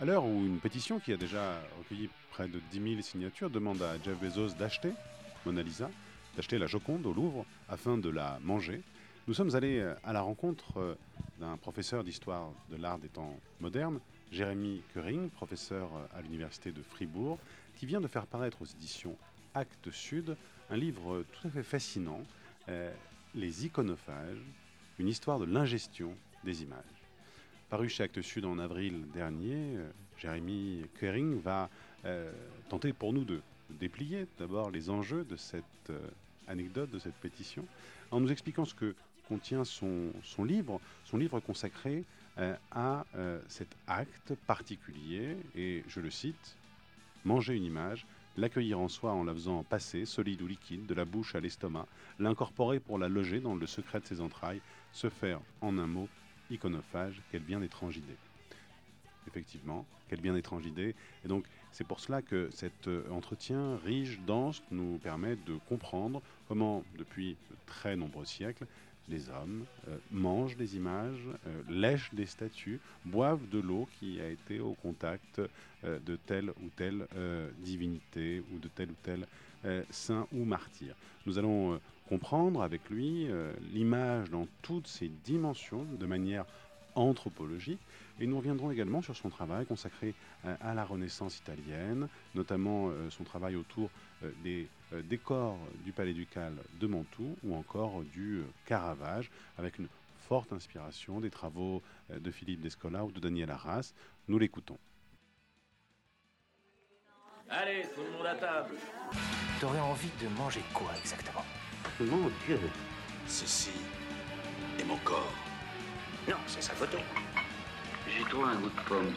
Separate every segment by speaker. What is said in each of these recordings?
Speaker 1: À l'heure où une pétition qui a déjà recueilli près de 10 000 signatures demande à Jeff Bezos d'acheter Mona Lisa, d'acheter la Joconde au Louvre afin de la manger, nous sommes allés à la rencontre d'un professeur d'histoire de l'art des temps modernes, Jérémy Köring, professeur à l'université de Fribourg, qui vient de faire paraître aux éditions Actes Sud un livre tout à fait fascinant, euh, Les iconophages, une histoire de l'ingestion des images. Paru chez Actes Sud en avril dernier, euh, Jérémy Kering va euh, tenter pour nous de déplier d'abord les enjeux de cette anecdote, de cette pétition, en nous expliquant ce que contient son, son livre, son livre consacré à cet acte particulier, et je le cite, Manger une image, l'accueillir en soi en la faisant passer, solide ou liquide, de la bouche à l'estomac, l'incorporer pour la loger dans le secret de ses entrailles, se faire, en un mot, iconophage, quelle bien étrange idée. Effectivement, quelle bien étrange idée. Et donc, c'est pour cela que cet euh, entretien riche, dense, nous permet de comprendre comment, depuis de très nombreux siècles, les hommes euh, mangent des images, euh, lèchent des statues, boivent de l'eau qui a été au contact de telle ou telle divinité ou de tel ou tel saint ou martyr. Nous allons comprendre avec lui l'image dans toutes ses dimensions de manière anthropologique. Et nous reviendrons également sur son travail consacré euh, à la Renaissance italienne, notamment euh, son travail autour euh, des décors du Palais ducal de Mantoue ou encore du Caravage, avec une forte inspiration des travaux de Philippe Descola ou de Daniel Arras. Nous l'écoutons.
Speaker 2: Allez, tout le monde à table.
Speaker 3: T'aurais envie de manger quoi exactement?
Speaker 4: Mon Dieu.
Speaker 5: Ceci est mon corps.
Speaker 4: Non, c'est sa photo.
Speaker 6: J'ai trouvé un goût de pomme.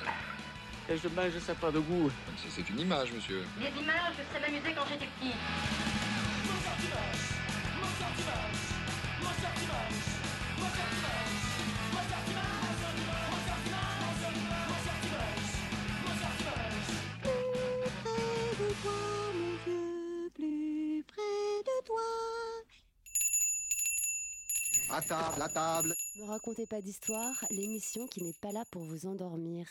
Speaker 7: Et je mange ça pas de goût.
Speaker 8: C'est une image, monsieur.
Speaker 9: Les images, je sais m'amuser quand j'étais petit.
Speaker 10: Plus
Speaker 11: À table, à table.
Speaker 12: Ne racontez pas d'histoire, l'émission qui n'est pas là pour vous endormir.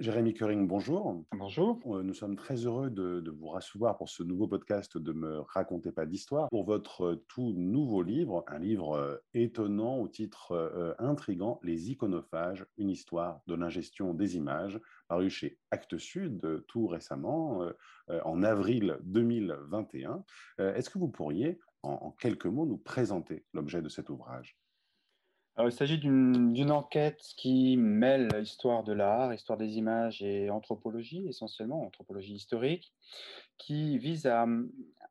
Speaker 1: Jérémy Curing, bonjour.
Speaker 13: Bonjour.
Speaker 1: Euh, nous sommes très heureux de, vous recevoir pour ce nouveau podcast de Me racontez pas d'histoire, pour votre tout nouveau livre, un livre euh, étonnant au titre euh, intrigant, Les iconophages, une histoire de l'ingestion des images, paru chez Actes Sud tout récemment, en avril 2021. Est-ce que vous pourriez, en quelques mots, nous présenter l'objet de cet ouvrage?
Speaker 13: Il s'agit d'une enquête qui mêle histoire de l'art, histoire des images et anthropologie, essentiellement anthropologie historique, qui vise à,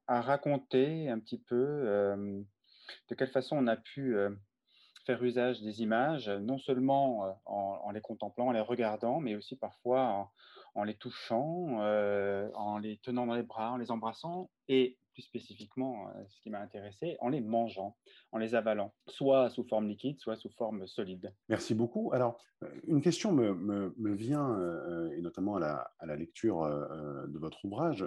Speaker 13: raconter un petit peu euh, de quelle façon on a pu euh, faire usage des images, non seulement euh, en, les contemplant, en les regardant, mais aussi parfois en, les touchant, en les tenant dans les bras, en les embrassant, et plus spécifiquement euh, ce qui m'a intéressé, en les mangeant, en les avalant, soit sous forme liquide, soit sous forme solide.
Speaker 1: Merci beaucoup. Alors, euh, une question me, me, vient, euh, et notamment à la, à la lecture de votre ouvrage.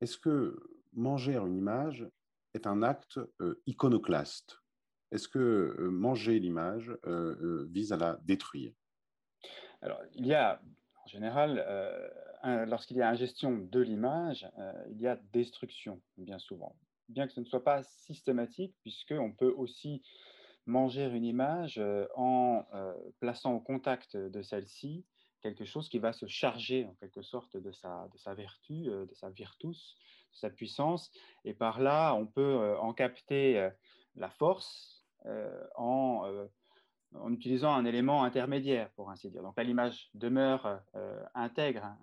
Speaker 1: Est-ce que manger une image est un acte iconoclaste? Est-ce que manger l'image vise à la détruire?
Speaker 13: Alors, il y a en général, euh, lorsqu'il y a ingestion de l'image, euh, il y a destruction, bien souvent. Bien que ce ne soit pas systématique, puisqu'on peut aussi manger une image euh, en plaçant au contact de celle-ci quelque chose qui va se charger en quelque sorte de sa, de sa vertu, de sa virtus, de sa puissance. Et par là, on peut en capter la force en en utilisant un élément intermédiaire, pour ainsi dire. Donc là, l'image demeure euh, intègre, hein.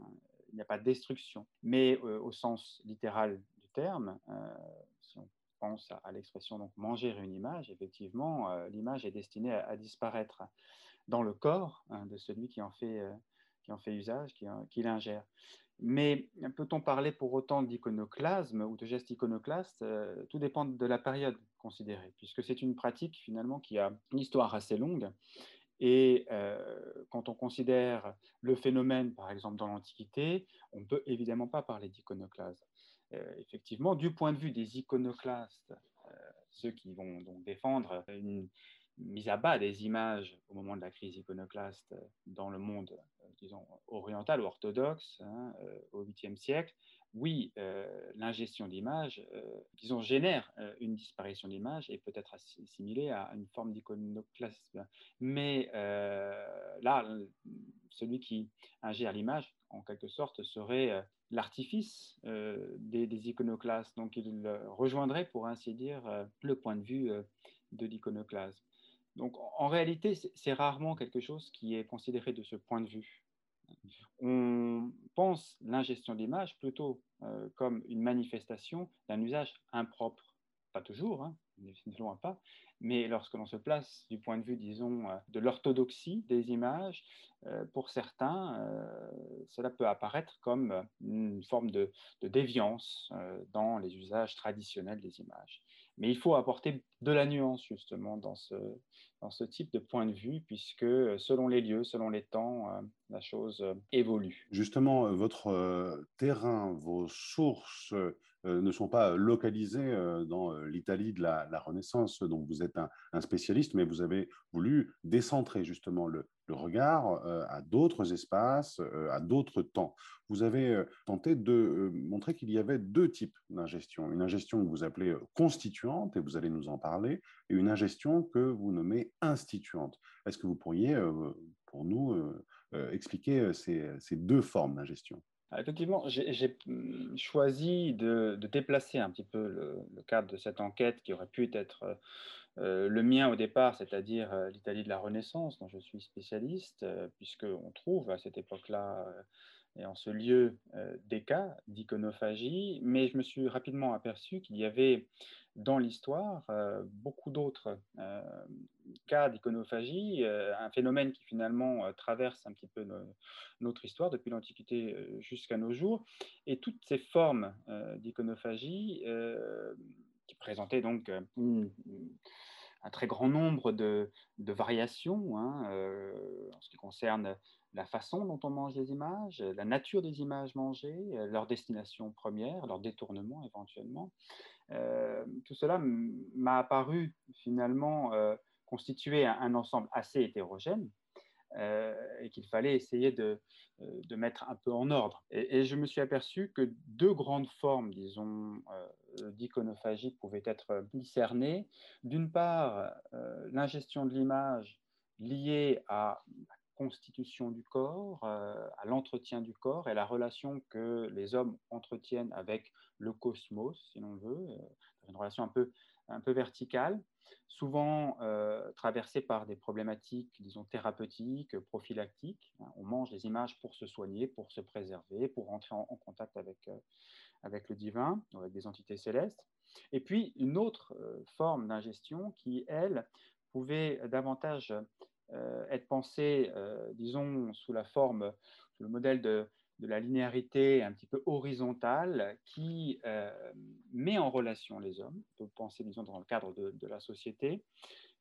Speaker 13: Il n'y a pas de destruction. Mais euh, au sens littéral du terme, euh, si on pense à, l'expression donc manger une image, effectivement, l'image est destinée à, disparaître dans le corps hein, de celui qui en fait, qui en fait usage, qui, qui l'ingère. Mais peut-on parler pour autant d'iconoclasme ou de geste iconoclaste Tout dépend de la période considérée, puisque c'est une pratique finalement qui a une histoire assez longue. Et euh, quand on considère le phénomène, par exemple, dans l'Antiquité, on ne peut évidemment pas parler d'iconoclasme. Euh, effectivement, du point de vue des iconoclastes, euh, ceux qui vont donc défendre une mise à bas des images au moment de la crise iconoclaste dans le monde, disons, oriental ou orthodoxe hein, au 8e siècle, oui, l'ingestion d'images, disons, génère une disparition d'images et peut être assimilée à une forme d'iconoclasme. Mais là, celui qui ingère l'image, en quelque sorte, serait l'artifice des, des, iconoclastes. Donc, il rejoindrait, pour ainsi dire, le point de vue de l'iconoclasme. Donc, en réalité, c'est rarement quelque chose qui est considéré de ce point de vue. On pense l'ingestion d'images plutôt euh, comme une manifestation d'un usage impropre. Pas toujours, hein, pas, mais lorsque l'on se place du point de vue, disons, euh, de l'orthodoxie des images, euh, pour certains, cela peut apparaître comme une forme de déviance dans les usages traditionnels des images. Mais il faut apporter de la nuance justement dans ce, dans ce type de point de vue, puisque euh, selon les lieux, selon les temps, euh, la chose euh, évolue.
Speaker 1: Justement, votre terrain, vos sources ne sont pas localisées dans l'Italie de la, Renaissance, dont vous êtes un, spécialiste, mais vous avez voulu décentrer justement le, le regard à d'autres espaces, à d'autres temps. Vous avez tenté de montrer qu'il y avait deux types d'ingestion. Une ingestion que vous appelez constituante, et vous allez nous en parler, et une ingestion que vous nommez instituante. Est-ce que vous pourriez, pour nous, expliquer ces, deux formes d'ingestion?
Speaker 13: Effectivement, j'ai mmh, choisi de, déplacer un petit peu le, cadre de cette enquête qui aurait pu être euh, le mien au départ, c'est-à-dire euh, l'Italie de la Renaissance, dont je suis spécialiste, euh, puisqu'on trouve à cette époque-là et en ce lieu des cas d'iconophagie, mais je me suis rapidement aperçu qu'il y avait dans l'histoire beaucoup d'autres cas d'iconophagie, un phénomène qui finalement traverse un petit peu notre histoire depuis l'Antiquité jusqu'à nos jours, et toutes ces formes d'iconophagie qui présentaient donc un très grand nombre de, variations hein, euh, en ce qui concerne la façon dont on mange les images, la nature des images mangées, euh, leur destination première, leur détournement éventuellement. Euh, tout cela m'a apparu finalement constituer un, ensemble assez hétérogène et qu'il fallait essayer de, mettre un peu en ordre. Et, je me suis aperçu que deux grandes formes, disons, euh, d'iconophagie pouvaient être discernées. D'une part, euh, l'ingestion de l'image liée à constitution du corps, euh, à l'entretien du corps et la relation que les hommes entretiennent avec le cosmos, si l'on veut, une relation un peu, un peu verticale, souvent traversée par des problématiques, disons, thérapeutiques, prophylactiques. On mange les images pour se soigner, pour se préserver, pour entrer en, en contact avec avec le divin, avec des entités célestes. Et puis une autre euh, forme d'ingestion qui, elle, pouvait davantage euh, être pensée, euh, disons, sous la forme, sous le modèle de, la linéarité un petit peu horizontale qui met en relation les hommes, on peut penser, disons, dans le cadre de, la société,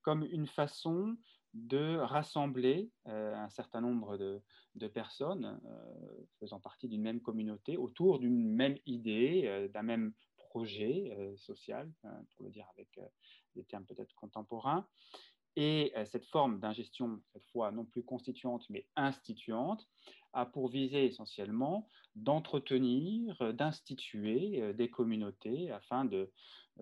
Speaker 13: comme une façon de rassembler euh, un certain nombre de, personnes euh, faisant partie d'une même communauté autour d'une même idée, euh, d'un même projet social, pour le dire avec des termes peut-être contemporains. Et cette forme d'ingestion, cette fois non plus constituante mais instituante, a pour visée essentiellement d'entretenir, d'instituer des communautés afin de,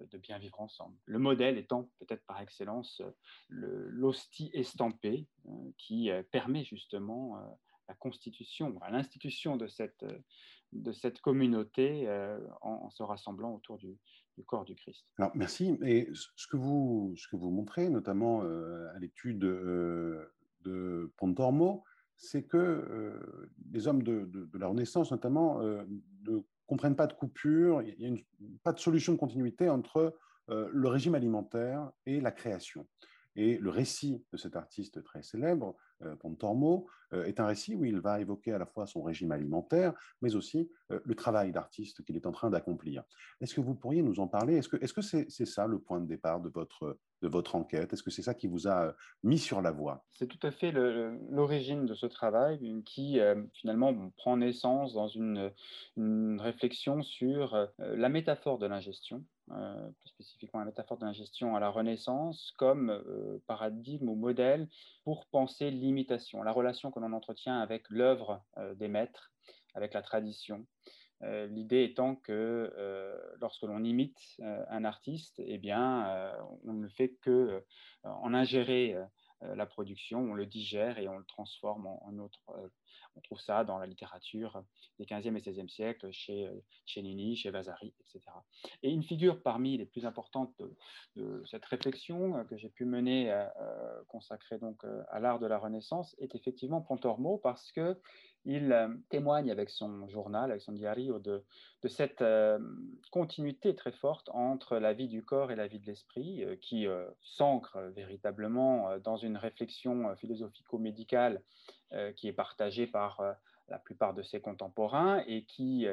Speaker 13: euh, bien vivre ensemble. Le modèle étant peut-être par excellence l'hostie estampée euh, qui euh, permet justement la constitution, l'institution de cette communauté en, se rassemblant autour du, corps du Christ.
Speaker 1: Alors merci. Et ce que vous, ce que vous montrez, notamment à l'étude de Pontormo, c'est que les hommes de, de, la Renaissance, notamment, de comprennent pas de coupure, il n'y a pas de solution de continuité entre euh, le régime alimentaire et la création. Et le récit de cet artiste très célèbre, euh, Pontormo, euh, est un récit où il va évoquer à la fois son régime alimentaire, mais aussi le travail d'artiste qu'il est en train d'accomplir. Est-ce que vous pourriez nous en parler? Est-ce que c'est -ce c'est ça le point de départ de votre enquête? Est-ce que c'est ça qui vous a mis sur la voie?
Speaker 13: C'est tout à fait l'origine de ce travail qui finalement prend naissance dans une réflexion sur la métaphore de l'ingestion, plus spécifiquement la métaphore de l'ingestion à la Renaissance comme paradigme ou modèle pour penser l'imitation, la relation que l'on entretient avec l'œuvre des maîtres, avec la tradition. Euh, l'idée étant que euh, lorsque l'on imite euh, un artiste, eh bien, on ne fait que en ingérer la production, on le digère et on le transforme en, autre. on trouve ça dans la littérature des 15e et 16e siècles, chez, chez Nini, chez Vasari, etc. Et une figure parmi les plus importantes de, cette réflexion que j'ai pu mener, consacrée donc à l'art de la Renaissance, est effectivement Pontormo, parce que il euh, témoigne avec son journal, avec son diario, de, cette euh, continuité très forte entre la vie du corps et la vie de l'esprit, euh, qui s'ancre véritablement dans une réflexion philosophico-médicale qui est partagée par la plupart de ses contemporains et qui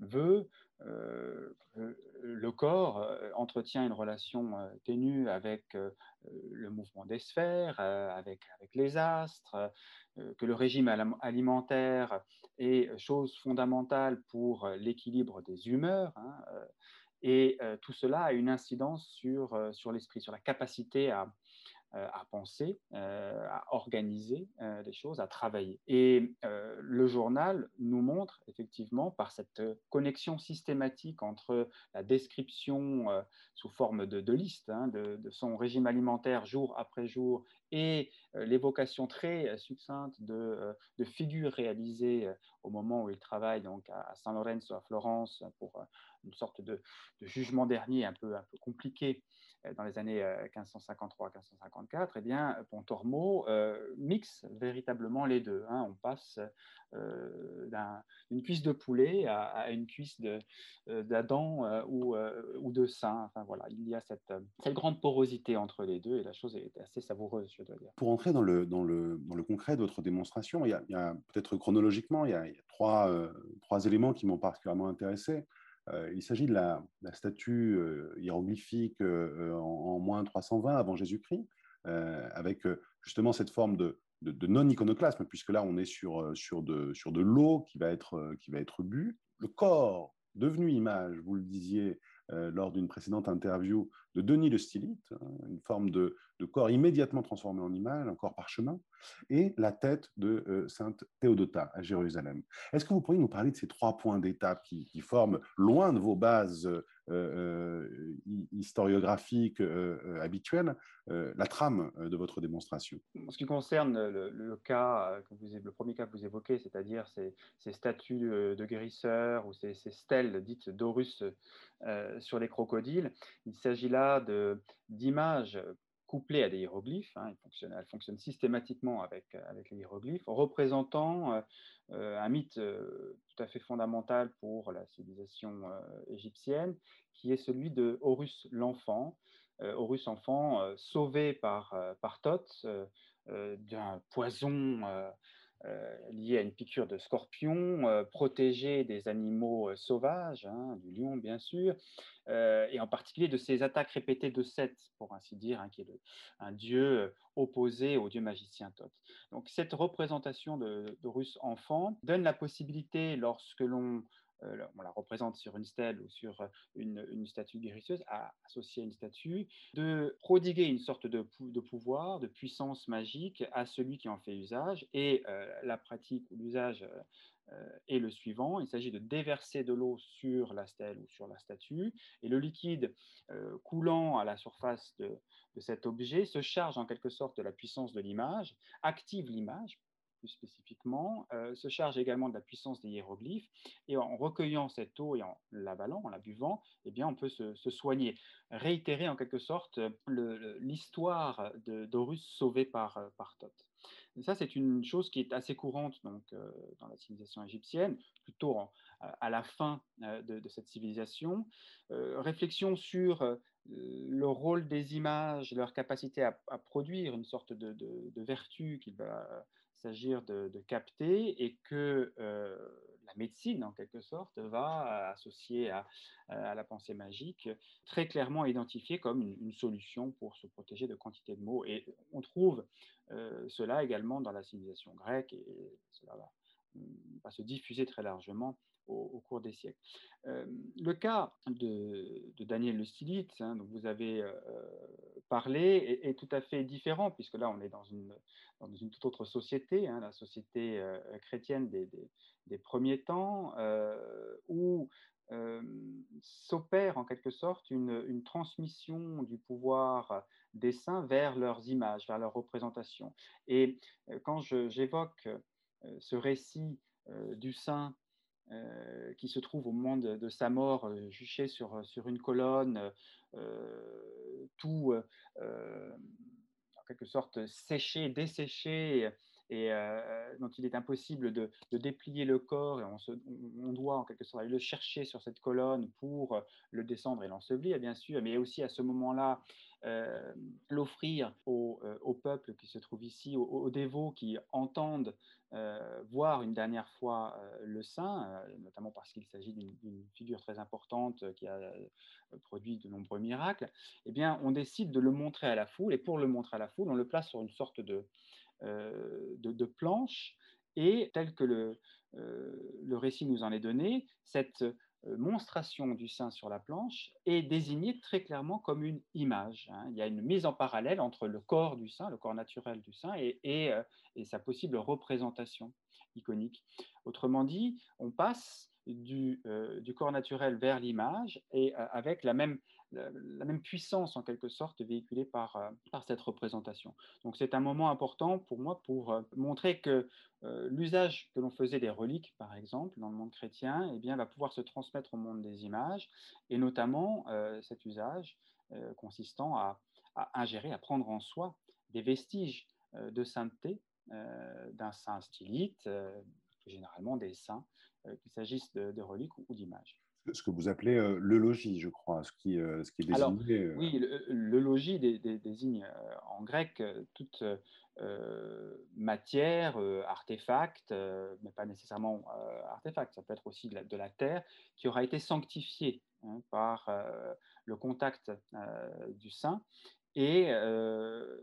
Speaker 13: veut le corps entretient une relation ténue avec le mouvement des sphères, avec, les astres, euh, que le régime alimentaire est chose fondamentale pour euh, l'équilibre des humeurs. Hein, euh, et tout cela a une incidence sur, l'esprit, sur la capacité à, euh, à penser, euh, à organiser euh, des choses, à travailler. Et le journal nous montre effectivement par cette connexion systématique entre la description sous forme de, de liste hein, de, son régime alimentaire jour après jour et l'évocation très succincte de, de, figures réalisées au moment où il travaille donc à, San Lorenzo, à Florence, pour une sorte de, jugement dernier un peu, un peu compliqué euh, dans les années 1553-1554, euh, eh bien, Pontormo euh, mixe véritablement les deux. Hein. On passe d'une cuisse de poulet à, une cuisse d'Adam ou, de sein. Enfin, voilà, il y a cette, grande porosité entre les deux et la chose est assez savoureuse, je dois dire.
Speaker 1: Pour entrer dans le, dans le, dans le concret de votre démonstration, il y a, peut-être chronologiquement, il y a, trois éléments qui m'ont particulièrement intéressé. Euh, il s'agit de la, statue euh, hiéroglyphique euh, en, moins 320 avant Jésus-Christ, avec justement cette forme de, non-iconoclasme, puisque là, on est sur, sur de, sur de l'eau qui va être, qui va être bu. Le corps devenu image, vous le disiez, lors d'une précédente interview de Denis le Stylite, hein, une forme de, corps immédiatement transformé en image, un corps parchemin, et la tête de euh, Sainte Théodota à Jérusalem. Est-ce que vous pourriez nous parler de ces trois points d'étape qui, forment, loin de vos bases euh, historiographiques habituelles, la trame de votre démonstration
Speaker 13: En ce qui concerne le, cas, que vous, le premier cas que vous évoquez, c'est-à-dire ces, statues de, guérisseurs ou ces, ces stèles dites d'Horus euh, sur les crocodiles. Il s'agit là d'images couplées à des hiéroglyphes. Hein, elles, fonctionnent, systématiquement avec, avec les hiéroglyphes, représentant euh, euh, un mythe tout à fait fondamental pour la civilisation égyptienne, qui est celui de Horus l'enfant. Horus enfant sauvé par, par Thoth d'un poison euh, lié à une piqûre de scorpion, euh, protégé des animaux euh, sauvages, hein, du lion bien sûr, et en particulier de ces attaques répétées de Seth, pour ainsi dire, hein, qui est un dieu opposé au dieu magicien Thoth. Donc cette représentation de, de Russe enfant donne la possibilité, lorsque l'on euh, on la représente sur une stèle ou sur euh, une, statue guérisseuse, à associer une statue, de prodiguer une sorte de, pouvoir, de puissance magique à celui qui en fait usage. Et euh, la pratique ou l'usage est le suivant. Il s'agit de déverser de l'eau sur la stèle ou sur la statue, et le liquide coulant à la surface de cet objet se charge en quelque sorte de la puissance de l'image, active l'image plus spécifiquement, euh, se charge également de la puissance des hiéroglyphes. Et en recueillant cette eau et en l'avalant, en la buvant, eh bien, on peut se, soigner. Réitérer en quelque sorte l'histoire d'Horus sauvé par, euh, par Thoth. ça, c'est une chose qui est assez courante donc, euh, dans la civilisation égyptienne, plutôt à la fin de, cette civilisation. réflexion sur le rôle des images, leur capacité à, produire une sorte de, de, vertu qu'il va s'agir de, capter et que euh, la médecine, en quelque sorte, va associer à, la pensée magique, très clairement identifiée comme une, solution pour se protéger de quantité de maux. Et on trouve cela également dans la civilisation grecque, et cela se diffuser très largement au, cours des siècles. Euh, le cas de, Daniel le Stylite, hein, dont vous avez euh, parlé, est, tout à fait différent, puisque là, on est dans une, toute autre société, hein, la société euh, chrétienne des, premiers temps, où s'opère en quelque sorte une, transmission du pouvoir des saints vers leurs images, vers leurs représentations. Et quand j'évoque ce récit du saint euh, qui se trouve au moment de, sa mort, euh, juché sur, sur une colonne, euh, tout en quelque sorte séché, desséché, et dont il est impossible de, déplier le corps, et on, on, doit en quelque sorte le chercher sur cette colonne pour le descendre et l'ensevelir, bien sûr, mais aussi à ce moment-là, euh, l'offrir au, euh, au, peuple qui se trouve ici, aux, dévots qui entendent euh, voir une dernière fois le saint, notamment parce qu'il s'agit d'une figure très importante qui a produit de nombreux miracles, eh bien, on décide de le montrer à la foule, et pour le montrer à la foule, on le place sur une sorte de, planche, et tel que le, le récit nous en est donné, cette monstration du sein sur la planche est désignée très clairement comme une image. Hein. Il y a une mise en parallèle entre le corps du sein, le corps naturel du sein, et, et, euh, sa possible représentation iconique. Autrement dit, on passe du, euh, du corps naturel vers l'image et avec la même, la, même puissance en quelque sorte véhiculée par, par cette représentation. Donc c'est un moment important pour moi pour montrer que euh, l'usage que l'on faisait des reliques, par exemple, dans le monde chrétien, eh bien, va pouvoir se transmettre au monde des images, et notamment euh, cet usage euh, consistant à, ingérer, à prendre en soi des vestiges de sainteté d'un saint stylite, généralement des saints, qu'il s'agisse de, reliques ou d'images
Speaker 1: ce que vous appelez le logis, je crois, ce qui, ce qui est désigné.
Speaker 13: oui, le, logis désigne en grec toute matière, artefact, mais pas nécessairement artefact, ça peut être aussi de la, terre, qui aura été sanctifiée hein, par le contact du saint. Et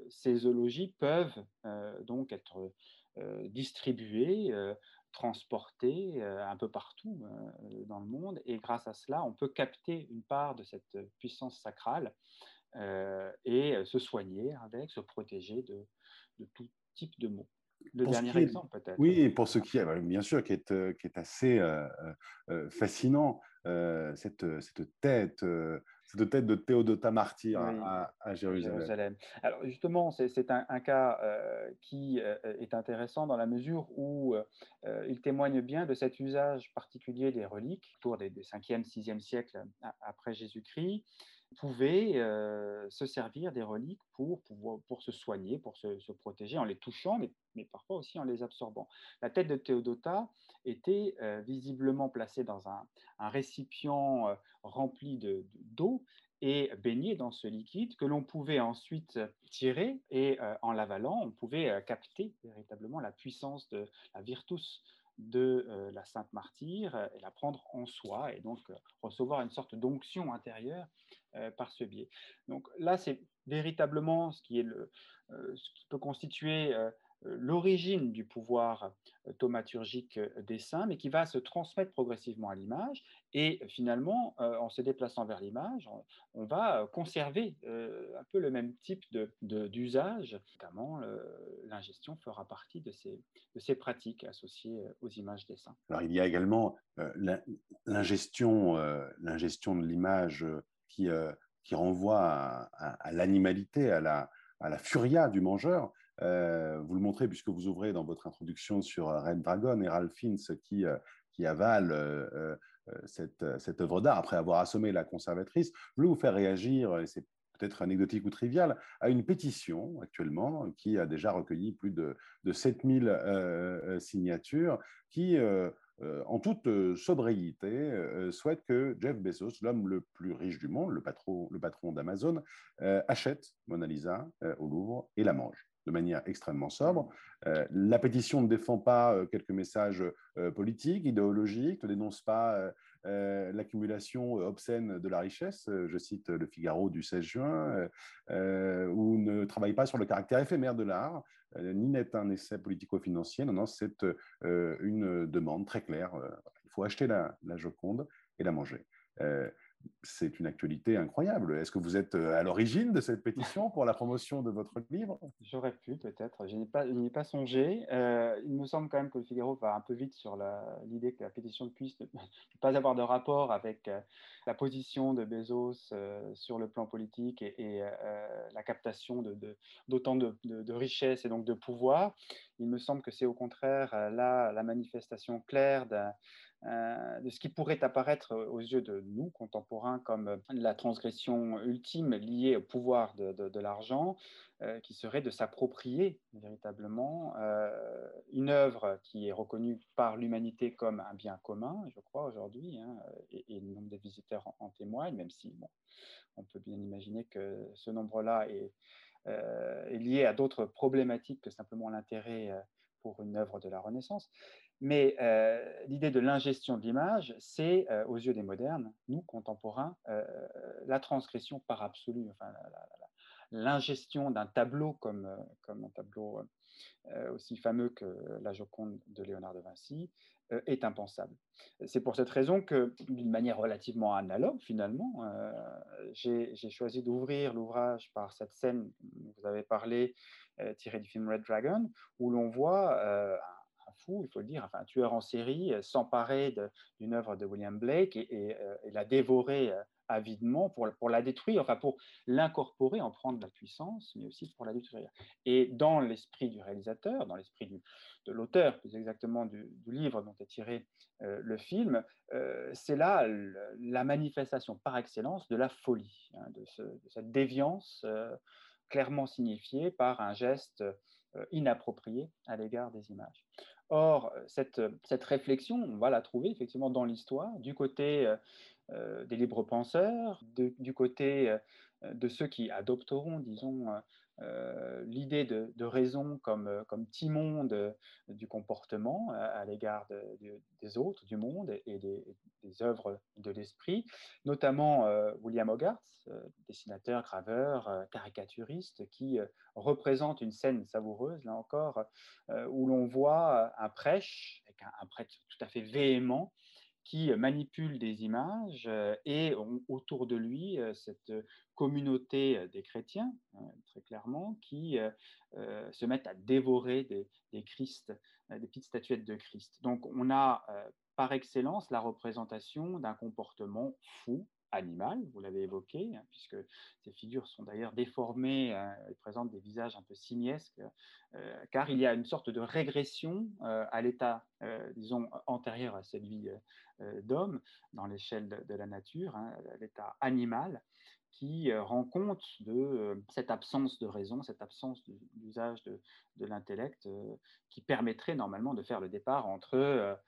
Speaker 13: ces zoologies peuvent donc être distribuées transporté euh, un peu partout euh, dans le monde. Et grâce à cela, on peut capter une part de cette puissance sacrale euh, et se soigner avec, se protéger de, de tout type de maux. Le dernier exemple, peut-être.
Speaker 1: Oui, pour ce qui est, bien sûr, qui est, qui est assez fascinant, cette, cette tête de tête de Théodota martyr à, Jérusalem.
Speaker 13: Alors justement, c'est un, cas euh, qui euh, est intéressant dans la mesure où euh, il témoigne bien de cet usage particulier des reliques autour des, des 5e, 6e siècles après Jésus-Christ pouvaient se servir des reliques pour, pour, se soigner, pour se, protéger en les touchant, mais, mais, parfois aussi en les absorbant. La tête de Théodota était visiblement placée dans un, un récipient rempli d'eau et baignée dans ce liquide que l'on pouvait ensuite tirer et en l'avalant, on pouvait capter véritablement la puissance de la virtus de la Sainte Martyre et la prendre en soi et donc recevoir une sorte d'onction intérieure par ce biais. Donc là, c'est véritablement ce qui, qui peut constituer l'origine du pouvoir thaumaturgique des saints, mais qui va se transmettre progressivement à l'image. Et finalement, en se déplaçant vers l'image, on, va conserver un peu le même type d'usage. De, Notamment, l'ingestion fera partie de ces, pratiques associées aux images des saints.
Speaker 1: Alors, il y a également l'ingestion de l'image qui, qui renvoie à, l'animalité, à la, furia du mangeur. Euh, vous le montrez puisque vous ouvrez dans votre introduction sur Red Dragon et Ralph Fiennes qui, euh, qui avale euh, cette, cette, œuvre d'art après avoir assommé la conservatrice. Je voulais vous faire réagir, et c'est peut-être anecdotique ou trivial, à une pétition actuellement qui a déjà recueilli plus de, de 7000 signatures qui en toute sobriété, souhaite que Jeff Bezos, l'homme le plus riche du monde, le patron, le patron d'Amazon, achète Mona Lisa au Louvre et la mange de manière extrêmement sobre. la pétition ne défend pas quelques messages politiques, idéologiques, ne dénonce pas euh, l'accumulation obscène de la richesse, euh, je cite le Figaro du 16 juin, euh, ou ne travaille pas sur le caractère éphémère de l'art, ni n'est un essai politico-financier, non, non, c'est une demande très claire. il faut acheter la Joconde et la manger c'est une actualité incroyable. Est-ce que vous êtes euh, à l'origine de cette pétition pour la promotion de votre livre?
Speaker 13: J'aurais pu, peut-être. Je n'y ai, pas songé. Euh, il me semble quand même que le Figaro va un peu vite sur l'idée que la pétition puisse ne pas avoir de rapport avec euh, la position de Bezos sur le plan politique et, la captation d'autant de, de, richesses et donc de pouvoir. Il me semble que c'est au contraire là la manifestation claire euh, de ce qui pourrait apparaître aux yeux de nous, contemporains, comme la transgression ultime liée au pouvoir de, l'argent, euh, qui serait de s'approprier véritablement euh, une œuvre qui est reconnue par l'humanité comme un bien commun, je crois, aujourd'hui, hein, et, le nombre de visiteurs en, témoigne, même si on peut bien imaginer que ce nombre-là est, est, lié à d'autres problématiques que simplement l'intérêt pour une œuvre de la Renaissance. Mais euh, l'idée de l'ingestion de l'image, c'est, euh, aux yeux des modernes, nous, contemporains, euh, la transgression par absolu, enfin, l'ingestion d'un tableau comme, comme un tableau aussi fameux que la Joconde de Léonard de Vinci est impensable. C'est pour cette raison que, d'une manière relativement analogue, finalement, j'ai choisi d'ouvrir l'ouvrage par cette scène, vous avez parlé, tirée du film Red Dragon, où l'on voit fou, il faut le dire, enfin, un tueur en série, euh, s'emparer d'une œuvre de William Blake et, euh, la dévorer euh, avidement pour, pour, la détruire, enfin pour l'incorporer, en prendre la puissance, mais aussi pour la détruire. Et dans l'esprit du réalisateur, dans l'esprit de l'auteur, plus exactement du, livre dont est tiré le film, c'est là la manifestation par excellence de la folie, hein, de, cette déviance clairement signifiée par un geste inapproprié à l'égard des images. Or, cette, cette, réflexion, on va la trouver effectivement dans l'histoire, du côté des libres penseurs, du côté de ceux qui adopteront, disons, l'idée de, raison comme, comme timon du comportement à, l'égard des autres, du monde et, des, des, œuvres de l'esprit, notamment William Hogarth, dessinateur, graveur, caricaturiste, qui représente une scène savoureuse, là encore, où l'on voit un prêche, avec un, prêtre tout à fait véhément, qui manipule des images et autour de lui cette communauté des chrétiens, très clairement, qui se mettent à dévorer des, des des petites statuettes de Christ. Donc on a par excellence la représentation d'un comportement fou, animal, vous l'avez évoqué, hein, puisque ces figures sont d'ailleurs déformées hein, et présentent des visages un peu simiesques, euh, car il y a une sorte de régression euh, à l'état, disons, antérieur à celui d'homme dans l'échelle de, la nature, hein, l'état animal, qui rend compte de cette absence de raison, cette absence d'usage de, l'intellect, qui permettrait normalement de faire le départ entre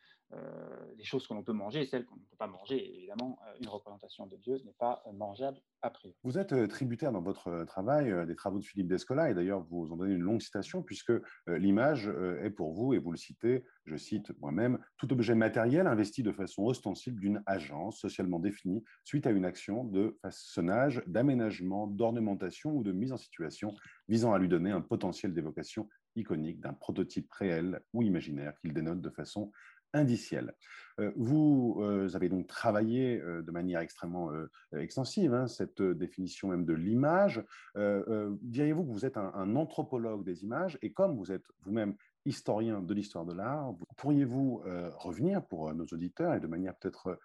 Speaker 13: les choses que l'on peut manger et celles qu'on ne peut pas manger. évidemment, euh, une représentation de Dieu n'est pas euh, mangeable a priori.
Speaker 1: Vous êtes tributaire dans votre travail des travaux de Philippe Descola, et d'ailleurs vous en donnez une longue citation, puisque l'image est pour vous, et vous le citez, je cite moi-même, tout objet matériel investi de façon ostensible d'une agence socialement définie suite à une action de façonnage, d'aménagement, d'ornementation ou de mise en situation visant à lui donner un potentiel d'évocation iconique d'un prototype réel ou imaginaire qu'il dénote de façon indiciel. Euh, vous euh, avez donc travaillé euh, de manière extrêmement extensive hein, cette définition même de l'image. Diriez-vous que vous êtes un, anthropologue des images et comme vous êtes vous-même historien de l'histoire de l'art, pourriez-vous revenir pour nos auditeurs et de manière peut-être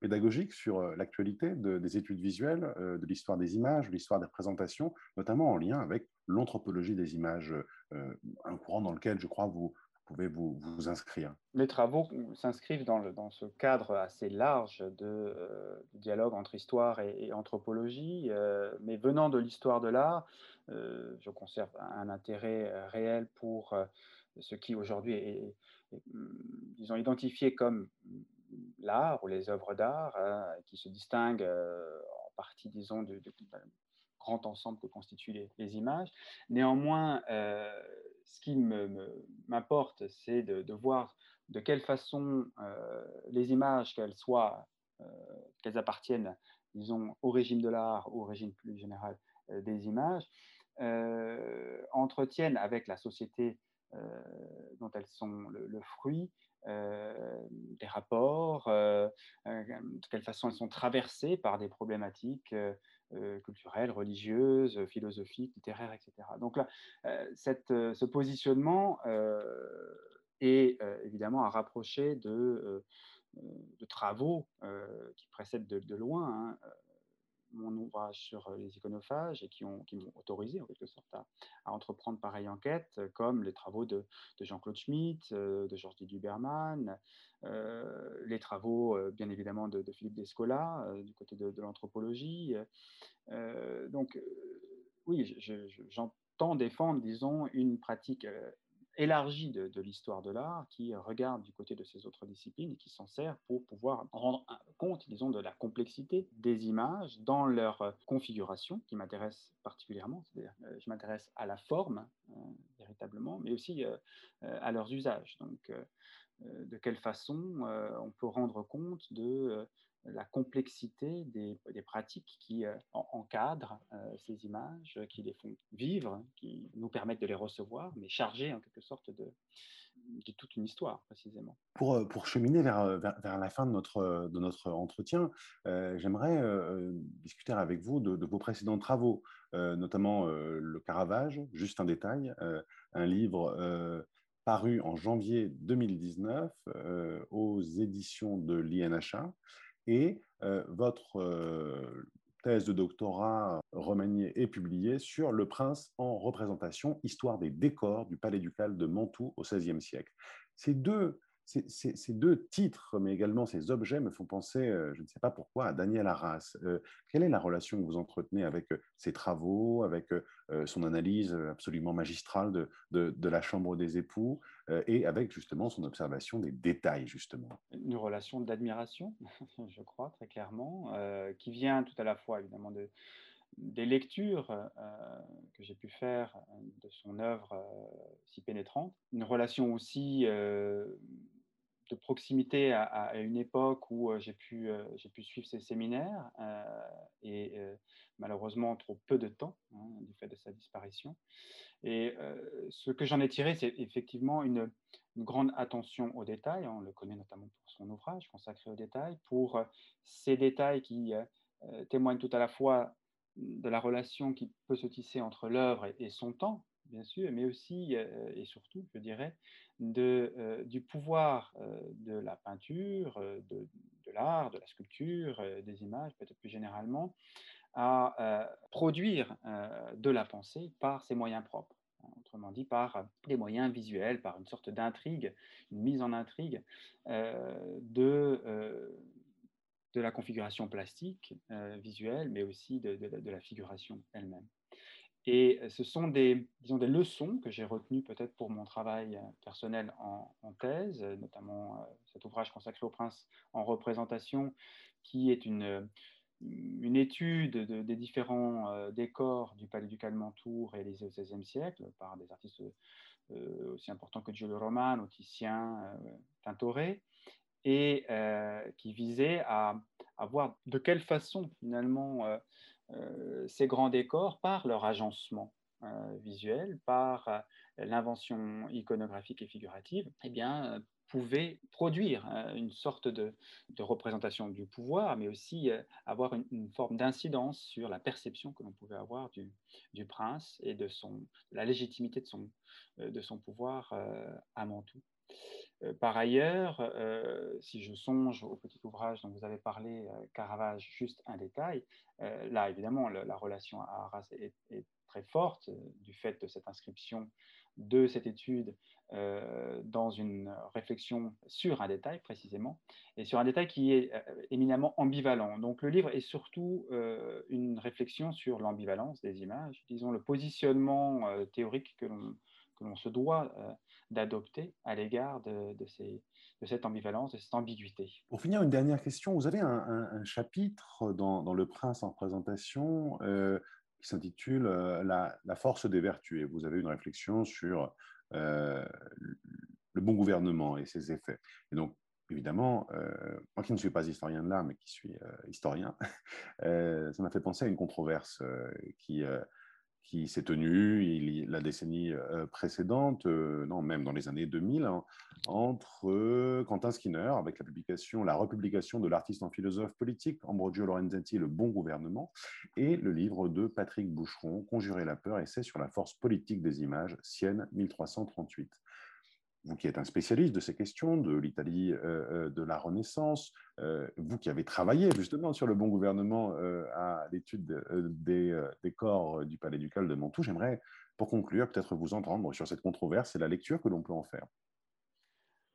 Speaker 1: pédagogique sur l'actualité des études visuelles, de l'histoire des images, de l'histoire des représentations, notamment en lien avec l'anthropologie des images, un courant dans lequel je crois vous pouvez vous, vous inscrire
Speaker 13: Les travaux s'inscrivent dans, ce cadre assez large de, dialogue entre histoire et, anthropologie, mais venant de l'histoire de l'art, je conserve un intérêt réel pour ce qui aujourd'hui est, disons, identifié comme l'art ou les œuvres d'art, hein, qui se distinguent en partie, disons, du, grand ensemble que constituent les, images. Néanmoins, ce qui m'importe, c'est de, voir de quelle façon les images, qu'elles soient, qu'elles appartiennent, disons, au régime de l'art ou au régime plus général des images, entretiennent avec la société dont elles sont le, fruit, des rapports, de quelle façon elles sont traversées par des problématiques culturelles, religieuses, philosophiques, littéraires, etc. Donc là, cette, ce positionnement est évidemment à rapprocher de, de travaux qui précèdent de, loin. Hein, mon ouvrage sur les iconophages et qui, ont, qui m'ont autorisé en quelque sorte à, entreprendre pareille enquête, comme les travaux de, Jean-Claude Schmitt, de Georges Duberman, les travaux bien évidemment de, Philippe Descola du côté de, l'anthropologie. donc oui, j'entends défendre, disons, une pratique élargie de, l'histoire de l'art qui regarde du côté de ces autres disciplines et qui s'en sert pour pouvoir rendre compte, disons, de la complexité des images dans leur euh, configuration, qui m'intéresse particulièrement. C'est-à-dire, euh, je m'intéresse à la forme, euh, véritablement, mais aussi à leurs usages. Donc, de quelle façon on peut rendre compte de la complexité des, pratiques qui euh, encadrent euh, ces images, qui les font vivre, qui nous permettent de les recevoir, mais chargées en quelque sorte de, toute une histoire précisément.
Speaker 1: Pour, euh, cheminer vers, la fin de notre entretien, j'aimerais discuter avec vous de, vos précédents travaux, notamment Le Caravage, juste un détail, un livre paru en janvier 2019 aux éditions de l'INHA et euh, votre euh, thèse de doctorat remaniée et publiée sur Le Prince en représentation, histoire des décors du Palais ducal de Mantoue au XVIe siècle. Ces deux ces, deux titres, mais également ces objets, me font penser, euh, je ne sais pas pourquoi, à Daniel Arras. Euh, quelle est la relation que vous entretenez avec euh, ses travaux, avec son analyse absolument magistrale de, la Chambre des époux et avec justement son observation des détails, justement?
Speaker 13: Une relation d'admiration, je crois, très clairement, qui vient tout à la fois, évidemment, de, des lectures que j'ai pu faire de son œuvre si pénétrante, une relation aussi de proximité à, une époque où j'ai pu, pu suivre ces séminaires et malheureusement trop peu de temps hein, du fait de sa disparition. Et ce que j'en ai tiré, c'est effectivement une, grande attention aux détails. On le connaît notamment pour son ouvrage consacré aux détails, pour ces détails qui témoignent tout à la fois de la relation qui peut se tisser entre l'œuvre et son temps, bien sûr, mais aussi et surtout, je dirais, de, du pouvoir de la peinture, de, l'art, de la sculpture, des images, peut-être plus généralement, à produire de la pensée par ses moyens propres. Autrement dit, par des moyens visuels, par une sorte d'intrigue, une mise en intrigue de la configuration plastique, visuelle, mais aussi de la figuration elle-même. Et ce sont des, disons, des leçons que j'ai retenues peut-être pour mon travail personnel en, thèse, notamment cet ouvrage consacré au prince en représentation, qui est une, une étude des différents décors du palais ducal Mantour réalisé au XVIe siècle par des artistes aussi importants que Giulio Romano, Titien, Tintoret, et qui visait à, voir de quelle façon finalement euh, ces grands décors, par leur agencement euh, visuel, par euh, l'invention iconographique et figurative, eh bien, pouvaient produire une sorte de, représentation du pouvoir, mais aussi avoir une, forme d'incidence sur la perception que l'on pouvait avoir du, du, prince et de, son, la légitimité de son, de son pouvoir à Mantoue. Par ailleurs, si je songe au petit ouvrage dont vous avez parlé, Caravage, juste un détail, là, évidemment, la relation à Arras est, très forte du fait de cette inscription de cette étude dans une réflexion sur un détail précisément, et sur un détail qui est éminemment ambivalent. Donc le livre est surtout une réflexion sur l'ambivalence des images, disons le positionnement théorique que l'on se doit d'adopter à l'égard de, cette ambivalence, de cette ambiguïté.
Speaker 1: Pour finir, une dernière question. Vous avez un, chapitre dans, Le Prince en présentation qui s'intitule la, la, force des vertus. Et vous avez une réflexion sur euh, le bon gouvernement et ses effets. Et donc, évidemment, euh, moi qui ne suis pas historien de l'art, mais qui suis euh, historien, ça m'a fait penser à une controverse qui, qui s'est tenue il, la décennie précédente, non, même dans les années 2000, hein, entre Quentin Skinner, avec la publication, la republication de l'artiste en philosophe politique, Ambrogio Lorenzetti, Le bon gouvernement, et le livre de Patrick Boucheron, Conjurer la peur, essai sur la force politique des images, Sienne 1338 vous qui êtes un spécialiste de ces questions, de l'Italie euh, euh, de la Renaissance, euh, vous qui avez travaillé justement sur le bon gouvernement à l'étude des, corps du Palais ducal de Mantoue, j'aimerais, pour conclure, peut-être vous entendre sur cette controverse et la lecture que l'on peut en faire.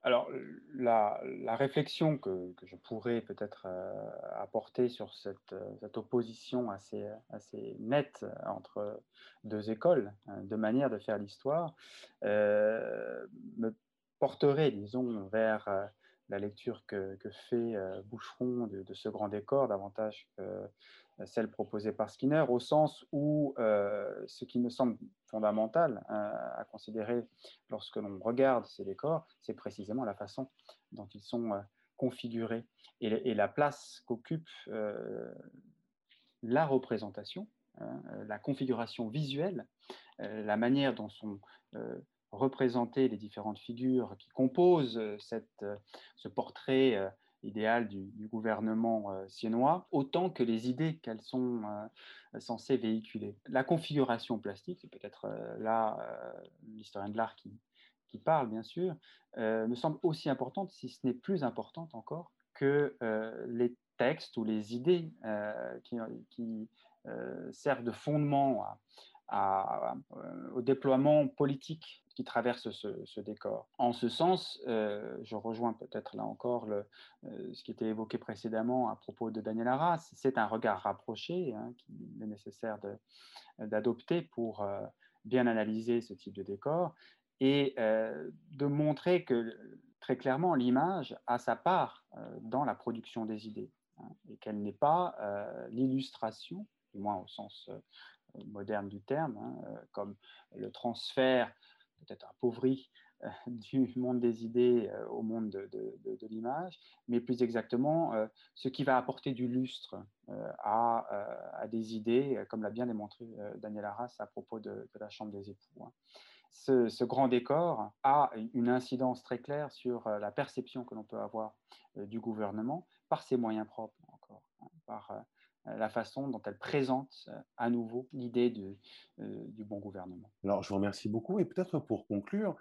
Speaker 13: Alors, la, réflexion que, je pourrais peut-être euh, apporter sur cette, euh, opposition assez, assez, nette entre deux écoles, hein, deux manières de faire l'histoire, euh, me porterait, disons, vers la lecture que, fait Boucheron de, ce grand décor, davantage que celle proposée par Skinner, au sens où ce qui me semble fondamental hein, à considérer lorsque l'on regarde ces décors, c'est précisément la façon dont ils sont configurés et, la place qu'occupe la représentation, hein, la configuration visuelle, la manière dont sont représentées les différentes figures qui composent cette, ce portrait idéal du, gouvernement euh, siennois, autant que les idées qu'elles sont euh, censées véhiculer. La configuration plastique, c'est peut-être euh, là l'historien de l'art qui, qui, parle, bien sûr, me semble aussi importante, si ce n'est plus importante encore, que les textes ou les idées qui, qui servent de fondement euh, au déploiement politique qui traverse ce, décor. En ce sens, euh, je rejoins peut-être là encore euh, ce qui était évoqué précédemment à propos de Daniel Arras, c'est un regard rapproché hein, qu'il est nécessaire d'adopter pour bien analyser ce type de décor et de montrer que très clairement l'image a sa part dans la production des idées hein, et qu'elle n'est pas l'illustration, du moins au sens moderne du terme, hein, euh, comme le transfert peut-être appauvri euh, du monde des idées euh, au monde de, l'image, mais plus exactement ce qui va apporter du lustre à, des idées, comme l'a bien démontré Daniel Arras à propos de, la Chambre des époux. Hein. Ce, grand décor a une incidence très claire sur la perception que l'on peut avoir du gouvernement par ses moyens propres encore, hein, par euh, la façon dont elle présente euh, à nouveau l'idée euh, du bon gouvernement.
Speaker 1: Alors, je vous remercie beaucoup. Et peut-être pour conclure,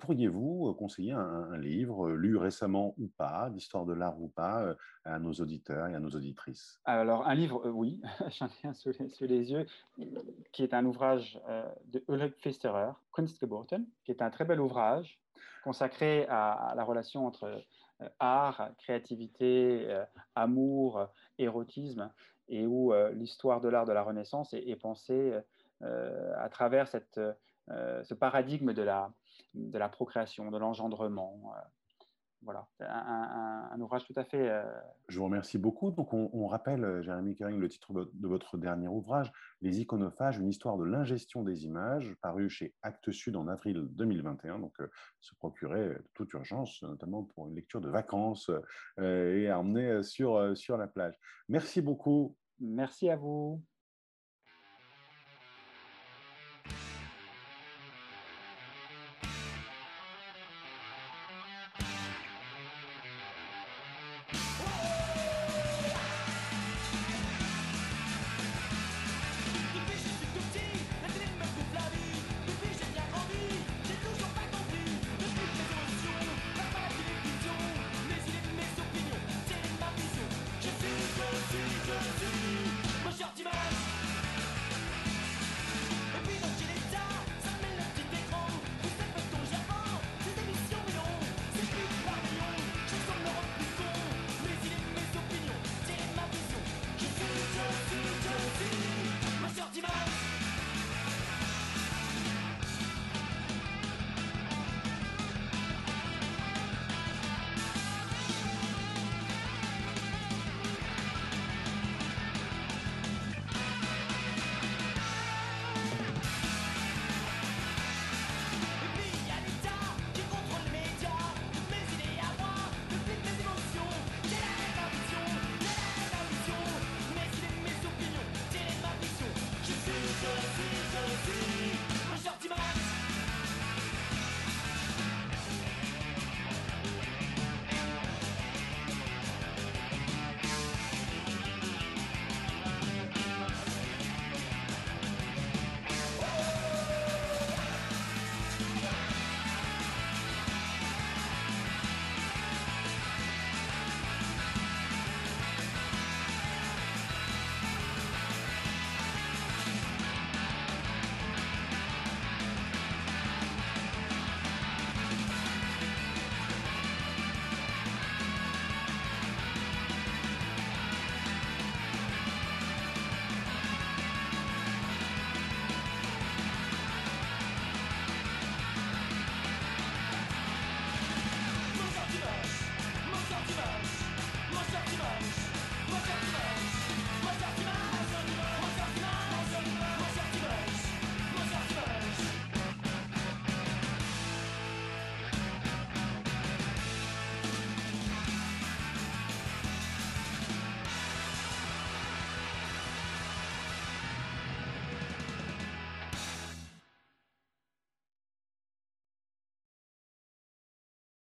Speaker 1: pourriez-vous conseiller un, livre lu récemment ou pas, d'histoire de l'art ou pas, à nos auditeurs et à nos auditrices?
Speaker 13: Alors, un livre, oui, j'en ai un sous les, yeux, qui est un ouvrage de Ulrich Pfisterer, Kunstgeburten, qui est un très bel ouvrage consacré à la relation entre art, créativité, amour, érotisme, et où euh, l'histoire de l'art de la Renaissance est, pensée euh, à travers euh, ce paradigme de la procréation, de l'engendrement voilà, un, ouvrage tout à fait.
Speaker 1: Je vous remercie beaucoup. Donc, on, rappelle, Jérémy Kering, le titre de votre dernier ouvrage, Les iconophages, une histoire de l'ingestion des images, paru chez Actes Sud en avril 2021. Donc, se procurer toute urgence, notamment pour une lecture de vacances et à emmener sur, sur la plage. Merci beaucoup.
Speaker 13: Merci à vous.